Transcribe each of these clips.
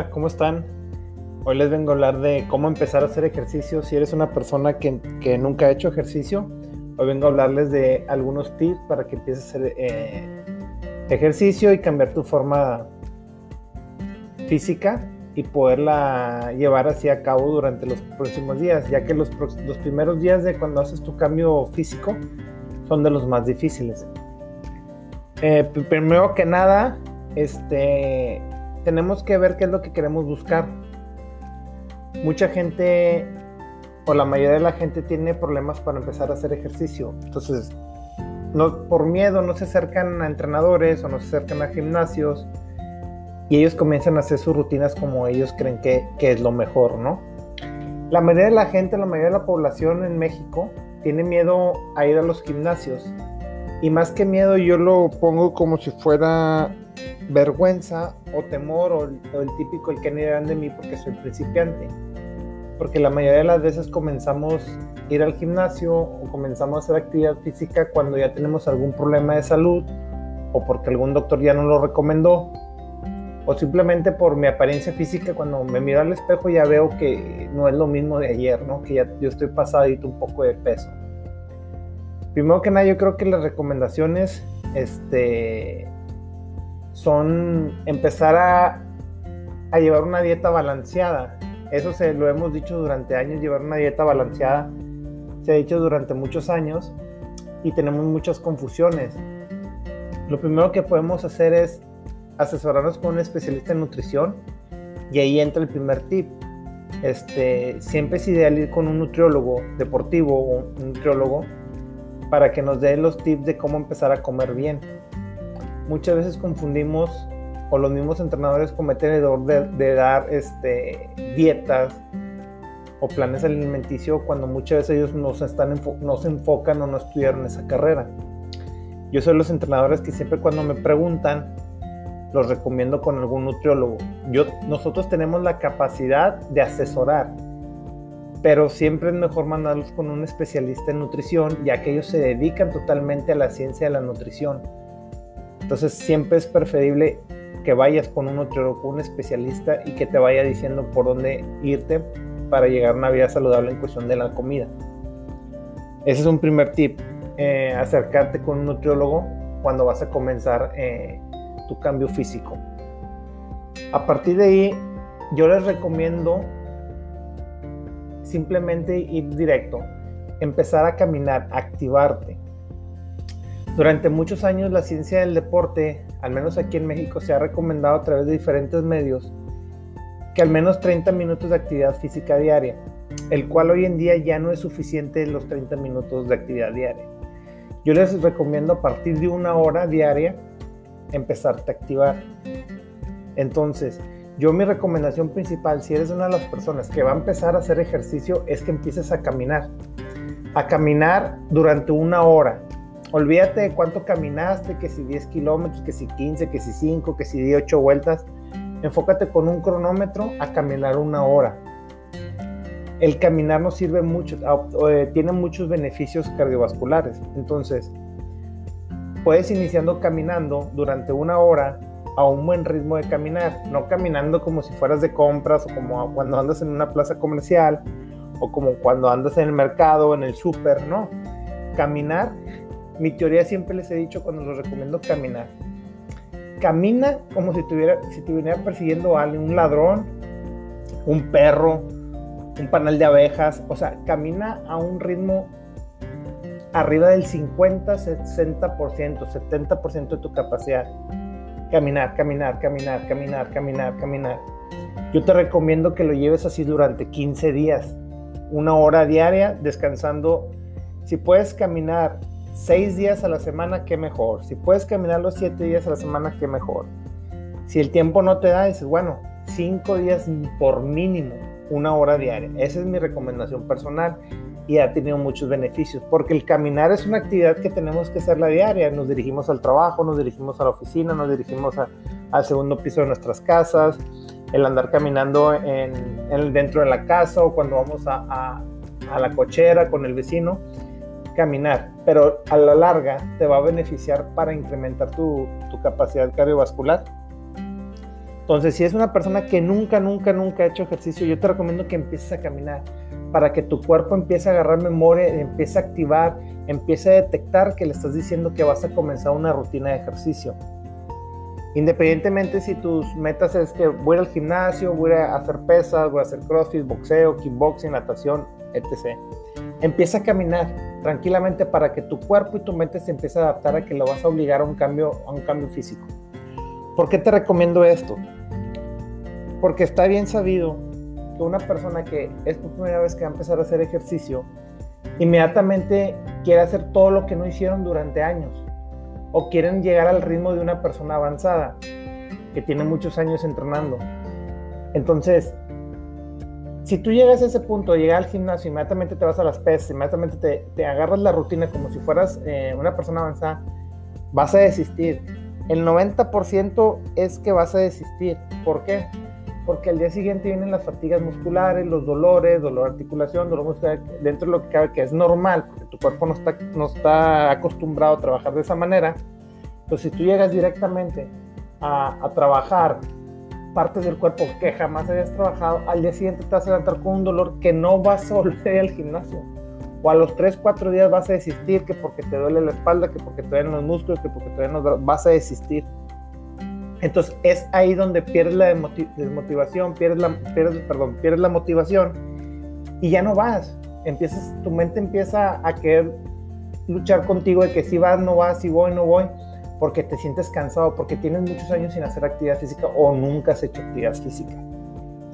Hola, ¿cómo están? Hoy les vengo a hablar de cómo empezar a hacer ejercicio. Si eres una persona que, nunca ha hecho ejercicio, hoy vengo a hablarles de algunos tips para que empieces a hacer eh, ejercicio y cambiar tu forma física y poderla llevar así a cabo durante los próximos días, ya que los, los primeros días de cuando haces tu cambio físico son de los más difíciles. Eh, primero que nada, este, tenemos que ver qué es lo que queremos buscar. Mucha gente, o la mayoría de la gente, tiene problemas para empezar a hacer ejercicio. Entonces, no, por miedo no se acercan a entrenadores o no se acercan a gimnasios y ellos comienzan a hacer sus rutinas como ellos creen que, que es lo mejor, ¿no? La mayoría de la gente, la mayoría de la población en México tiene miedo a ir a los gimnasios. Y más que miedo, yo lo pongo como si fuera vergüenza o temor o, el típico el que dirán de mí porque soy principiante. Porque la mayoría de las veces comenzamos a ir al gimnasio o comenzamos a hacer actividad física cuando ya tenemos algún problema de salud o porque algún doctor ya no lo recomendó o simplemente por mi apariencia física cuando me miro al espejo ya veo que no es lo mismo de ayer, ¿no? Que ya yo estoy pasadito un poco de peso. Primero que nada, yo creo que las recomendaciones este, son empezar a, llevar una dieta balanceada. Eso se lo hemos dicho durante años, llevar una dieta balanceada. Se ha dicho durante muchos años y tenemos muchas confusiones. Lo primero que podemos hacer es asesorarnos con un especialista en nutrición y ahí entra el primer tip. Este, siempre es ideal ir con un nutriólogo deportivo o un nutriólogo para que nos dé los tips de cómo empezar a comer bien muchas veces confundimos o los mismos entrenadores cometen el error de, dar este, dietas o planes alimenticios cuando muchas veces ellos no se, están no se enfocan o no estudiaron esa carrera. Yo soy los entrenadores que siempre cuando me preguntan, los recomiendo con algún nutriólogo. Yo, nosotros tenemos la capacidad de asesorar, pero siempre es mejor mandarlos con un especialista en nutrición, ya que ellos se dedican totalmente a la ciencia de la nutrición entonces siempre es preferible que vayas con un nutriólogo, un especialista y que te vaya diciendo por dónde irte para llegar a una vida saludable en cuestión de la comida. Ese es un primer tip, eh, acercarte con un nutriólogo cuando vas a comenzar eh, tu cambio físico. A partir de ahí, yo les recomiendo simplemente ir directo, empezar a caminar, activarte. Durante muchos años la ciencia del deporte, al menos aquí en México, se ha recomendado a través de diferentes medios que al menos 30 minutos de actividad física diaria, el cual hoy en día ya no es suficiente los 30 minutos de actividad diaria. Yo les recomiendo a partir de una hora diaria empezarte a activar. Entonces, yo mi recomendación principal, si eres una de las personas que va a empezar a hacer ejercicio, es que empieces a caminar. A caminar durante una hora, Olvídate de cuánto caminaste, que si 10 kilómetros, que si 15, que si 5, que si 8 vueltas. Enfócate con un cronómetro a caminar una hora. El caminar nos sirve mucho, eh, tiene muchos beneficios cardiovasculares. Entonces, puedes iniciando caminando durante una hora a un buen ritmo de caminar, no caminando como si fueras de compras o como cuando andas en una plaza comercial o como cuando andas en el mercado o en el súper, no. Caminar mi teoría siempre les he dicho cuando los recomiendo caminar. Camina como si, tuviera, si viniera persiguiendo a alguien, un ladrón, un perro, un panal de abejas. O sea, camina a un ritmo arriba del 50, 60%, 70% de tu capacidad. Caminar, caminar, caminar, caminar, caminar, caminar. Yo te recomiendo que lo lleves así durante 15 días, una hora diaria, descansando. Si puedes caminar seis días a la semana, qué mejor. Si puedes caminar los siete días a la semana, qué mejor. Si el tiempo no te da, dices, bueno, cinco días por mínimo, una hora diaria. Esa es mi recomendación personal y ha tenido muchos beneficios, porque el caminar es una actividad que tenemos que hacer la diaria. Nos dirigimos al trabajo, nos dirigimos a la oficina, nos dirigimos al segundo piso de nuestras casas, el andar caminando en, dentro de la casa o cuando vamos a la cochera con el vecino caminar, pero a la larga te va a beneficiar para incrementar tu, capacidad cardiovascular. Entonces, si es una persona que nunca, nunca, nunca ha hecho ejercicio, yo te recomiendo que empieces a caminar para que tu cuerpo empiece a agarrar memoria, empiece a activar, empiece a detectar que le estás diciendo que vas a comenzar una rutina de ejercicio. Independientemente si tus metas es que voy al gimnasio, voy a hacer pesas, voy a hacer crossfit, boxeo, kickboxing, natación, etc. Empieza a caminar tranquilamente para que tu cuerpo y tu mente se empiece a adaptar a que lo vas a obligar a un cambio, a un cambio físico. ¿Por qué te recomiendo esto? Porque está bien sabido que una persona que es por primera vez que va a empezar a hacer ejercicio, inmediatamente quiere hacer todo lo que no hicieron durante años o quieren llegar al ritmo de una persona avanzada que tiene muchos años entrenando. Entonces, si tú llegas a ese punto, llegas al gimnasio, inmediatamente te vas a las pesas, inmediatamente te, agarras la rutina como si fueras eh, una persona avanzada, vas a desistir. El 90% es que vas a desistir. ¿Por qué? Porque al día siguiente vienen las fatigas musculares, los dolores, dolor de articulación, dolor muscular, dentro de lo que cabe, que es normal, porque tu cuerpo no está, no está acostumbrado a trabajar de esa manera. Entonces, si tú llegas directamente a, a trabajar partes del cuerpo que jamás habías trabajado, al día siguiente te vas a levantar con un dolor que no vas a volver al gimnasio. O a los 3, 4 días vas a desistir, que porque te duele la espalda, que porque te duelen los músculos, que porque te duelen los vas a desistir. Entonces es ahí donde pierdes la desmotivación, pierdes la, pierdes, perdón, pierdes la motivación y ya no vas. Empiezas, tu mente empieza a querer luchar contigo de que si vas, no vas, si voy, no voy, porque te sientes cansado, porque tienes muchos años sin hacer actividad física o nunca has hecho actividad física.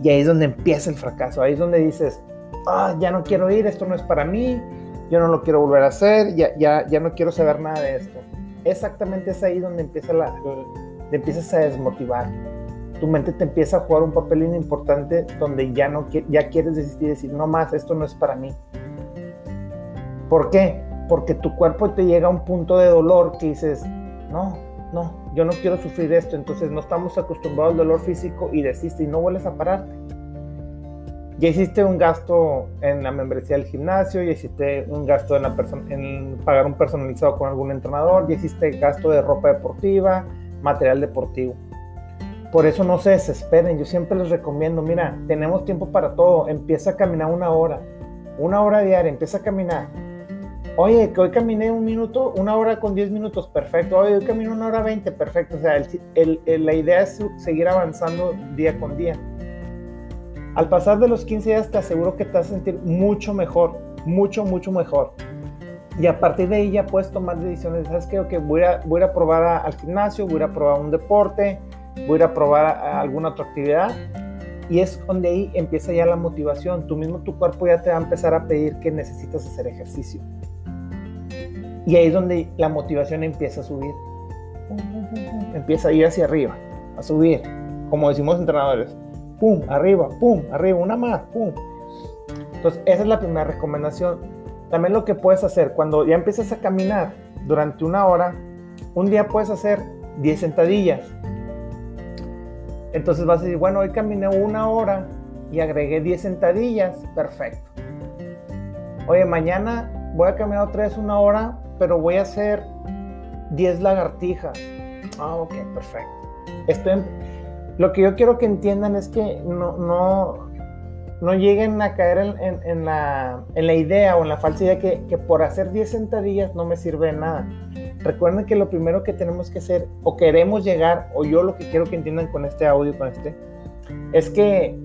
Y ahí es donde empieza el fracaso, ahí es donde dices, ah, ya no quiero ir, esto no es para mí, yo no lo quiero volver a hacer, ya, ya, ya no quiero saber nada de esto. Exactamente es ahí donde empieza la, te empiezas a desmotivar. Tu mente te empieza a jugar un papel importante donde ya no ya quieres desistir y decir, no más, esto no es para mí. ¿Por qué? Porque tu cuerpo te llega a un punto de dolor que dices, no, no, yo no quiero sufrir esto. Entonces no estamos acostumbrados al dolor físico y desiste y no vuelves a pararte. Ya hiciste un gasto en la membresía del gimnasio, ya hiciste un gasto en, la en pagar un personalizado con algún entrenador, ya hiciste gasto de ropa deportiva, material deportivo. Por eso no se desesperen, yo siempre les recomiendo, mira, tenemos tiempo para todo, empieza a caminar una hora, una hora diaria, empieza a caminar. Oye, que hoy caminé un minuto, una hora con 10 minutos, perfecto. Oye, hoy caminé una hora 20, perfecto. O sea, la idea es seguir avanzando día con día. Al pasar de los 15 días te aseguro que te vas a sentir mucho mejor, mucho, mucho mejor. Y a partir de ahí ya puedes tomar decisiones. ¿Sabes qué? Okay, voy, a, voy a probar al gimnasio, voy a probar un deporte, voy a probar alguna otra actividad. Y es donde ahí empieza ya la motivación. Tú mismo, tu cuerpo ya te va a empezar a pedir que necesitas hacer ejercicio. Y ahí es donde la motivación empieza a subir. Empieza a ir hacia arriba, a subir. Como decimos entrenadores. Pum, arriba, pum, arriba, una más, pum. Entonces, esa es la primera recomendación también lo que puedes hacer, cuando ya empiezas a caminar durante una hora, un día puedes hacer 10 sentadillas. Entonces vas a decir, bueno, hoy caminé una hora y agregué 10 sentadillas, perfecto. Oye, mañana voy a caminar otra vez una hora, pero voy a hacer 10 lagartijas. Ah, ok, perfecto. Estoy Lo que yo quiero que entiendan es que no, no, no lleguen a caer en, la, idea o en la falsa idea que, que, por hacer 10 sentadillas no me sirve de nada. Recuerden que lo primero que tenemos que hacer o queremos llegar, o yo lo que quiero que entiendan con este audio, con este, es que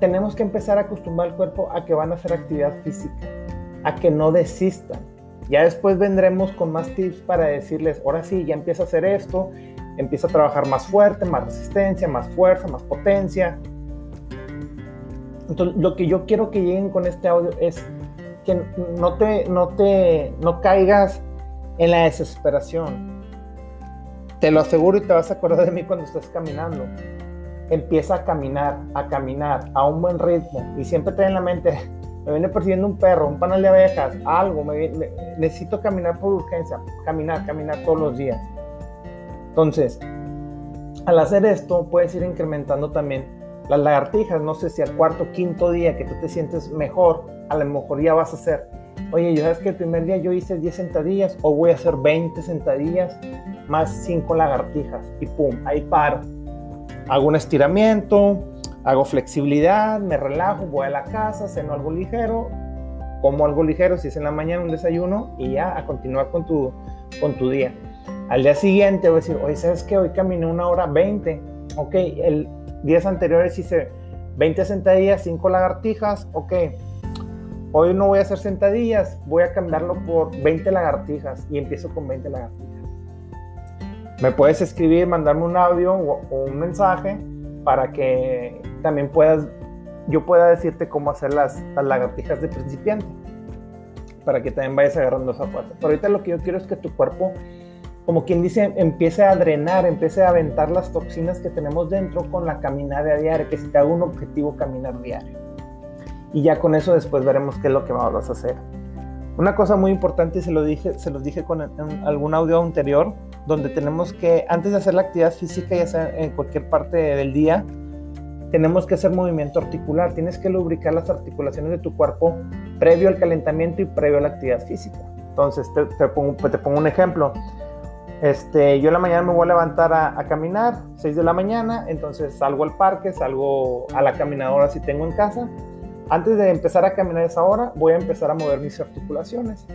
tenemos que empezar a acostumbrar al cuerpo a que van a hacer actividad física, a que no desistan. Ya después vendremos con más tips para decirles, ahora sí, ya empieza a hacer esto, empieza a trabajar más fuerte, más resistencia, más fuerza, más potencia, entonces, lo que yo quiero que lleguen con este audio es que no te, no te, no caigas en la desesperación. Te lo aseguro y te vas a acordar de mí cuando estés caminando. Empieza a caminar, a caminar a un buen ritmo y siempre ten en la mente, me viene persiguiendo un perro, un panal de abejas, algo, necesito caminar por urgencia, caminar, caminar todos los días. Entonces, al hacer esto, puedes ir incrementando también las lagartijas, no sé si al cuarto quinto día que tú te sientes mejor, a lo mejor ya vas a hacer, oye, yo sabes que el primer día yo hice 10 sentadillas o voy a hacer 20 sentadillas más 5 lagartijas y pum, ahí paro. hago un estiramiento, hago flexibilidad, me relajo, voy a la casa, ceno algo ligero, como algo ligero, si es en la mañana un desayuno y ya a continuar con tu, con tu día. Al día siguiente voy a decir, oye, ¿sabes qué? Hoy caminé una hora 20. Ok, el días anteriores hice 20 sentadillas, 5 lagartijas. Ok, hoy no voy a hacer sentadillas, voy a cambiarlo por 20 lagartijas y empiezo con 20 lagartijas. Me puedes escribir, mandarme un audio o, un mensaje para que también puedas, yo pueda decirte cómo hacer las, lagartijas de principiante, para que también vayas agarrando esa fuerza. Pero ahorita lo que yo quiero es que tu cuerpo como quien dice, empiece a drenar, empiece a aventar las toxinas que tenemos dentro con la caminada diaria, que si te hago un objetivo caminar diario. Y ya con eso después veremos qué es lo que vamos a hacer. Una cosa muy importante, se lo dije, se los dije con algún audio anterior, donde tenemos que, antes de hacer la actividad física, ya sea en cualquier parte del día, tenemos que hacer movimiento articular. Tienes que lubricar las articulaciones de tu cuerpo previo al calentamiento y previo a la actividad física. Entonces, te, pongo, te pongo un ejemplo este, yo en la mañana me voy a levantar a, caminar, 6 de la mañana, entonces salgo al parque, salgo a la caminadora si tengo en casa. Antes de empezar a caminar esa hora, voy a empezar a mover mis articulaciones.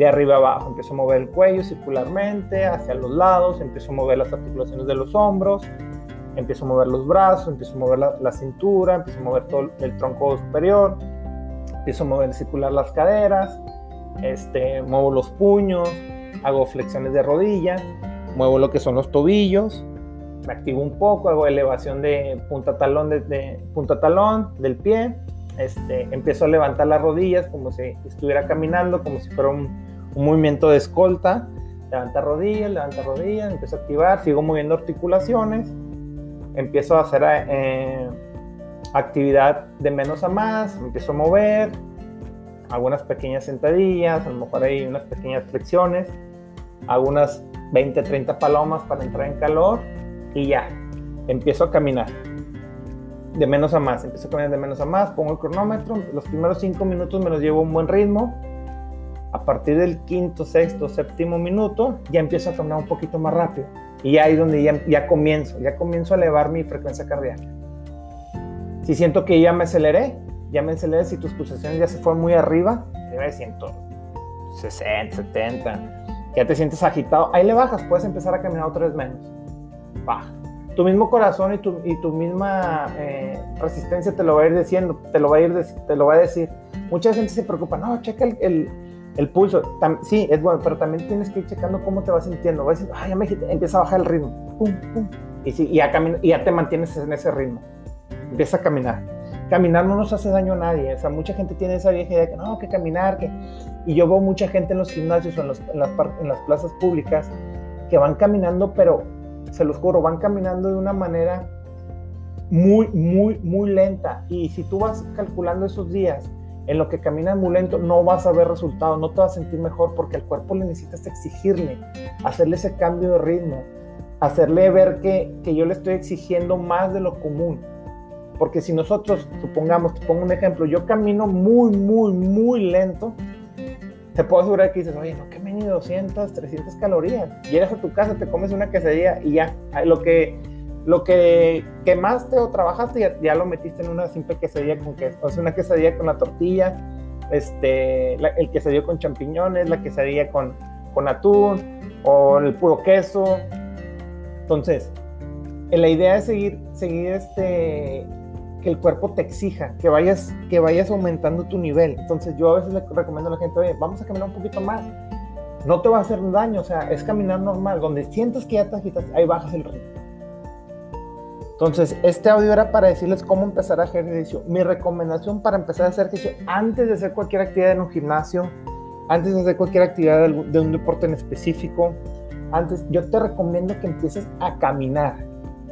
De arriba abajo, empiezo a mover el cuello circularmente, hacia los lados, empiezo a mover las articulaciones de los hombros, empiezo a mover los brazos, empiezo a mover la, cintura, empiezo a mover todo el tronco superior, empiezo a mover circular las caderas, este, muevo los puños, hago flexiones de rodilla, muevo lo que son los tobillos, me activo un poco, hago elevación de punta talón, de, punta talón del pie, este, empiezo a levantar las rodillas como si estuviera caminando, como si fuera un, movimiento de escolta, levanta rodillas, levanta rodillas, empiezo a activar, sigo moviendo articulaciones, empiezo a hacer eh, actividad de menos a más, empiezo a mover, algunas pequeñas sentadillas, a lo mejor hay unas pequeñas flexiones, hago unas 20, 30 palomas para entrar en calor y ya, empiezo a caminar. De menos a más, empiezo a caminar de menos a más, pongo el cronómetro, los primeros 5 minutos me los llevo a un buen ritmo. A partir del quinto, sexto, séptimo minuto, ya empiezo a caminar un poquito más rápido. Y ahí es donde ya, ya comienzo, ya comienzo a elevar mi frecuencia cardíaca. Si siento que ya me aceleré, ya me aceleré, si tus pulsaciones ya se fueron muy arriba, arriba de 160, 70, ya te sientes agitado, ahí le bajas, puedes empezar a caminar otra vez menos. Baja. Tu mismo corazón y tu, y tu misma eh, resistencia te lo va a ir diciendo, te lo va a, ir te lo va a decir. Mucha gente se preocupa, no, checa el, el, el pulso. sí, es bueno, pero también tienes que ir checando cómo te vas sintiendo. Va a decir, ay, ya me empieza a bajar el ritmo. Pum, pum. Y, sí, y, ya y ya te mantienes en ese ritmo. Empieza a caminar caminar no nos hace daño a nadie. O sea, mucha gente tiene esa vieja idea que no, que caminar, que... Y yo veo mucha gente en los gimnasios o en, las, en las plazas públicas que van caminando, pero se los juro, van caminando de una manera muy, muy, muy lenta. Y si tú vas calculando esos días en lo que caminas muy lento, no vas a ver resultados, no te vas a sentir mejor porque al cuerpo le necesitas exigirle, hacerle ese cambio de ritmo, hacerle ver que, que yo le estoy exigiendo más de lo común. Porque si nosotros, supongamos, te pongo un ejemplo, yo camino muy, muy, muy lento, te puedo asegurar que dices, oye, no que ni 200, 300 calorías. Llegas a tu casa, te comes una quesadilla y ya, lo que, lo que quemaste o trabajaste ya, lo metiste en una simple quesadilla con queso. O sea, una quesadilla con la tortilla, este, el quesadillo con champiñones, la quesadilla con, con atún o el puro queso. Entonces, la idea es seguir, seguir este, que el cuerpo te exija, que vayas, que vayas aumentando tu nivel. Entonces yo a veces le recomiendo a la gente, oye, vamos a caminar un poquito más. No te va a hacer daño, o sea, es caminar normal. Donde sientes que ya te agitas, ahí bajas el ritmo. Entonces, este audio era para decirles cómo empezar a hacer ejercicio. Mi recomendación para empezar a hacer ejercicio antes de hacer cualquier actividad en un gimnasio, antes de hacer cualquier actividad de un deporte en específico, antes, yo te recomiendo que empieces a caminar.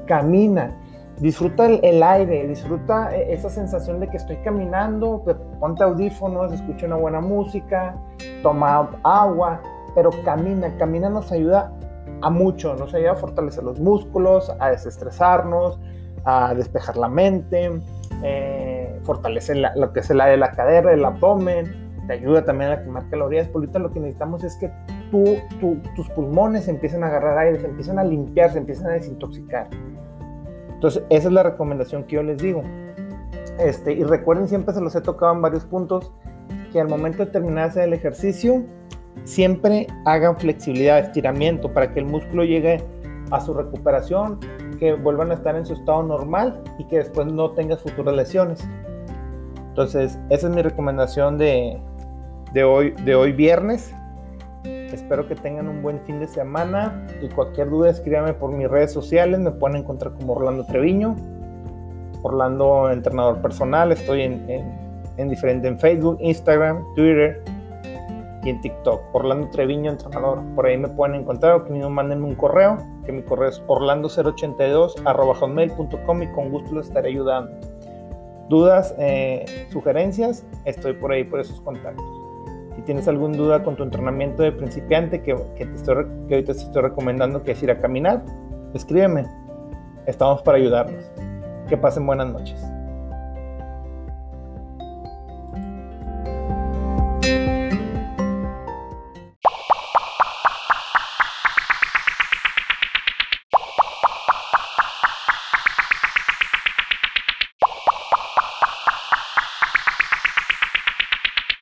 Camina disfruta el, aire, disfruta eh, esa sensación de que estoy caminando, ponte audífonos, escucha una buena música, toma agua, pero camina, camina nos ayuda a mucho, nos ayuda a fortalecer los músculos, a desestresarnos, a despejar la mente, eh, fortalece lo que es el área de la cadera, el abdomen, te ayuda también a quemar calorías, por ahorita lo que necesitamos es que tú, tus pulmones empiecen a agarrar aire, se empiezan a limpiar, se empiezan a desintoxicar. Entonces, esa es la recomendación que yo les digo. Este, y recuerden, siempre se los he tocado en varios puntos, que al momento de terminar el ejercicio, siempre hagan flexibilidad, estiramiento, para que el músculo llegue a su recuperación, que vuelvan a estar en su estado normal y que después no tengas futuras lesiones. Entonces, esa es mi recomendación de, hoy, de hoy viernes. Espero que tengan un buen fin de semana y cualquier duda escríbame por mis redes sociales, me pueden encontrar como Orlando Treviño, Orlando Entrenador Personal, estoy en, en, en diferente en Facebook, Instagram, Twitter, en TikTok, Orlando Treviño Entrenador. Por ahí me pueden encontrar o que me manden un correo, que mi correo es orlando082 hotmail.com y con gusto les estaré ayudando. Dudas, eh, sugerencias, estoy por ahí por esos contactos. Si tienes alguna duda con tu entrenamiento de principiante que, que, te estoy, que ahorita te estoy recomendando que es ir a caminar, escríbeme. Estamos para ayudarnos. Que pasen buenas noches.